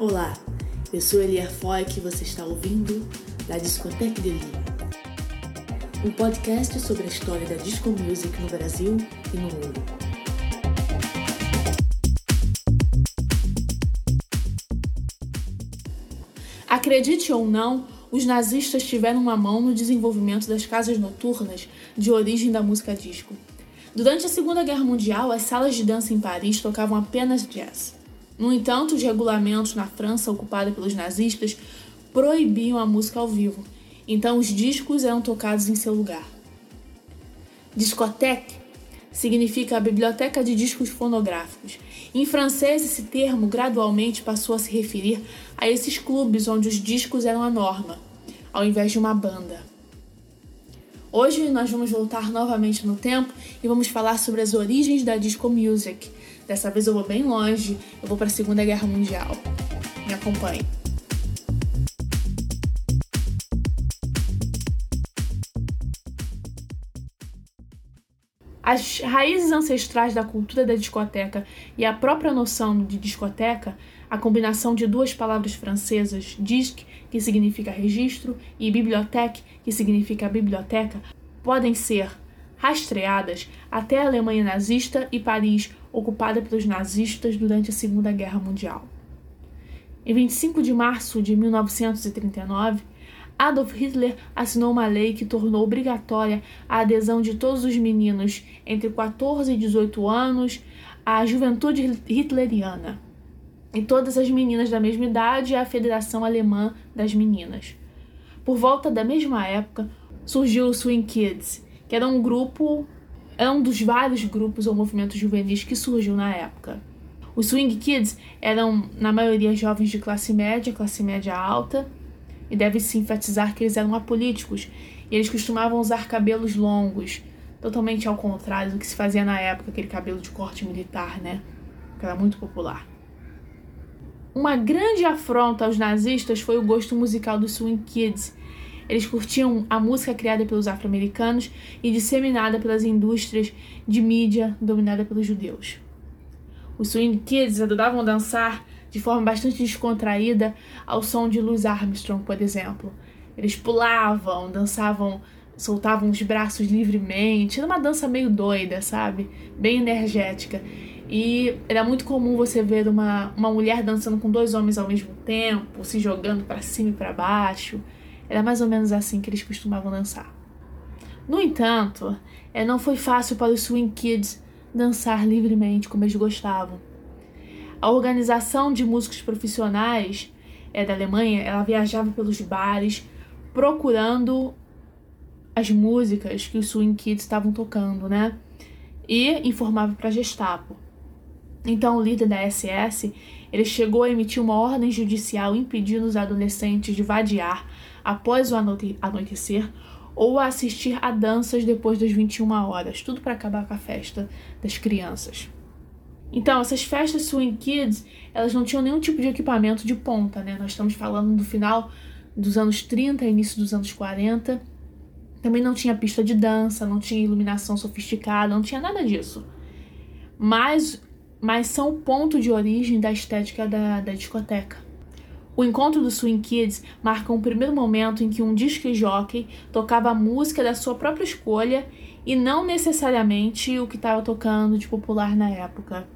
Olá, eu sou Elier Foy e você está ouvindo da Discoteque de Lille, um podcast sobre a história da disco music no Brasil e no mundo. Acredite ou não, os nazistas tiveram uma mão no desenvolvimento das casas noturnas de origem da música disco. Durante a Segunda Guerra Mundial, as salas de dança em Paris tocavam apenas jazz. No entanto, os regulamentos na França, ocupada pelos nazistas, proibiam a música ao vivo, então os discos eram tocados em seu lugar. Discothèque significa a biblioteca de discos fonográficos. Em francês, esse termo gradualmente passou a se referir a esses clubes onde os discos eram a norma, ao invés de uma banda. Hoje nós vamos voltar novamente no tempo e vamos falar sobre as origens da disco music. Dessa vez eu vou bem longe, eu vou para a Segunda Guerra Mundial. Me acompanhe. As raízes ancestrais da cultura da discoteca e a própria noção de discoteca, a combinação de duas palavras francesas, disque, que significa registro, e bibliothèque, que significa biblioteca, podem ser rastreadas até a Alemanha nazista e Paris, ocupada pelos nazistas durante a Segunda Guerra Mundial. Em 25 de março de 1939, Adolf Hitler assinou uma lei que tornou obrigatória a adesão de todos os meninos entre 14 e 18 anos à juventude hitleriana e todas as meninas da mesma idade à Federação Alemã das Meninas. Por volta da mesma época, surgiu o Swing Kids, que era um grupo, é um dos vários grupos ou movimentos juvenis que surgiu na época. Os Swing Kids eram, na maioria, jovens de classe média, classe média alta, e deve-se enfatizar que eles eram apolíticos e eles costumavam usar cabelos longos, totalmente ao contrário do que se fazia na época, aquele cabelo de corte militar, né? Que era muito popular. Uma grande afronta aos nazistas foi o gosto musical dos Swing Kids. Eles curtiam a música criada pelos afro-americanos e disseminada pelas indústrias de mídia dominada pelos judeus. Os Swing Kids adoravam dançar de forma bastante descontraída ao som de Louis Armstrong, por exemplo. Eles pulavam, dançavam, soltavam os braços livremente. Era uma dança meio doida, sabe? Bem energética. E era muito comum você ver uma, uma mulher dançando com dois homens ao mesmo tempo, se jogando para cima e para baixo. Era mais ou menos assim que eles costumavam dançar. No entanto, é, não foi fácil para os Swing Kids dançar livremente como eles gostavam. A organização de músicos profissionais é, da Alemanha, ela viajava pelos bares procurando as músicas que os Swing Kids estavam tocando, né? E informava para a Gestapo. Então, o líder da SS, ele chegou a emitir uma ordem judicial impedindo os adolescentes de vadiar após o anoitecer ou assistir a danças depois das 21 horas, tudo para acabar com a festa das crianças. Então, essas festas swing kids, elas não tinham nenhum tipo de equipamento de ponta, né? Nós estamos falando do final dos anos 30, início dos anos 40. Também não tinha pista de dança, não tinha iluminação sofisticada, não tinha nada disso. Mas, mas são o ponto de origem da estética da, da discoteca. O encontro do Swing Kids marca um primeiro momento em que um disc jockey tocava a música da sua própria escolha e não necessariamente o que estava tocando de popular na época.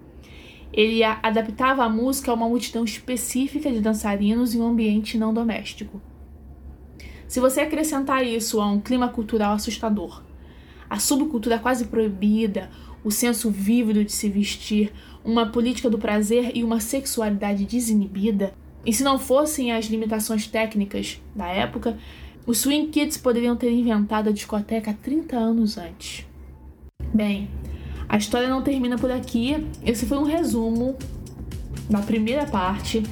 Ele adaptava a música a uma multidão específica de dançarinos em um ambiente não doméstico. Se você acrescentar isso a um clima cultural assustador, a subcultura quase proibida, o senso vívido de se vestir, uma política do prazer e uma sexualidade desinibida, e se não fossem as limitações técnicas da época, os Swing Kids poderiam ter inventado a discoteca 30 anos antes. Bem, a história não termina por aqui. Esse foi um resumo da primeira parte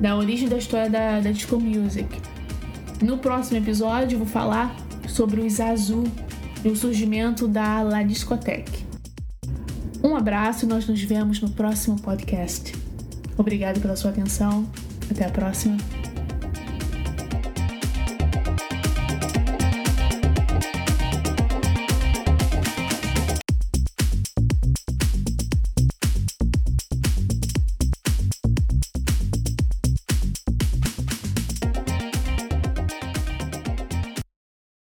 da origem da história da, da disco music. No próximo episódio, vou falar sobre os Azul e o surgimento da La Discoteque. Um abraço e nós nos vemos no próximo podcast. Obrigado pela sua atenção. Até a próxima.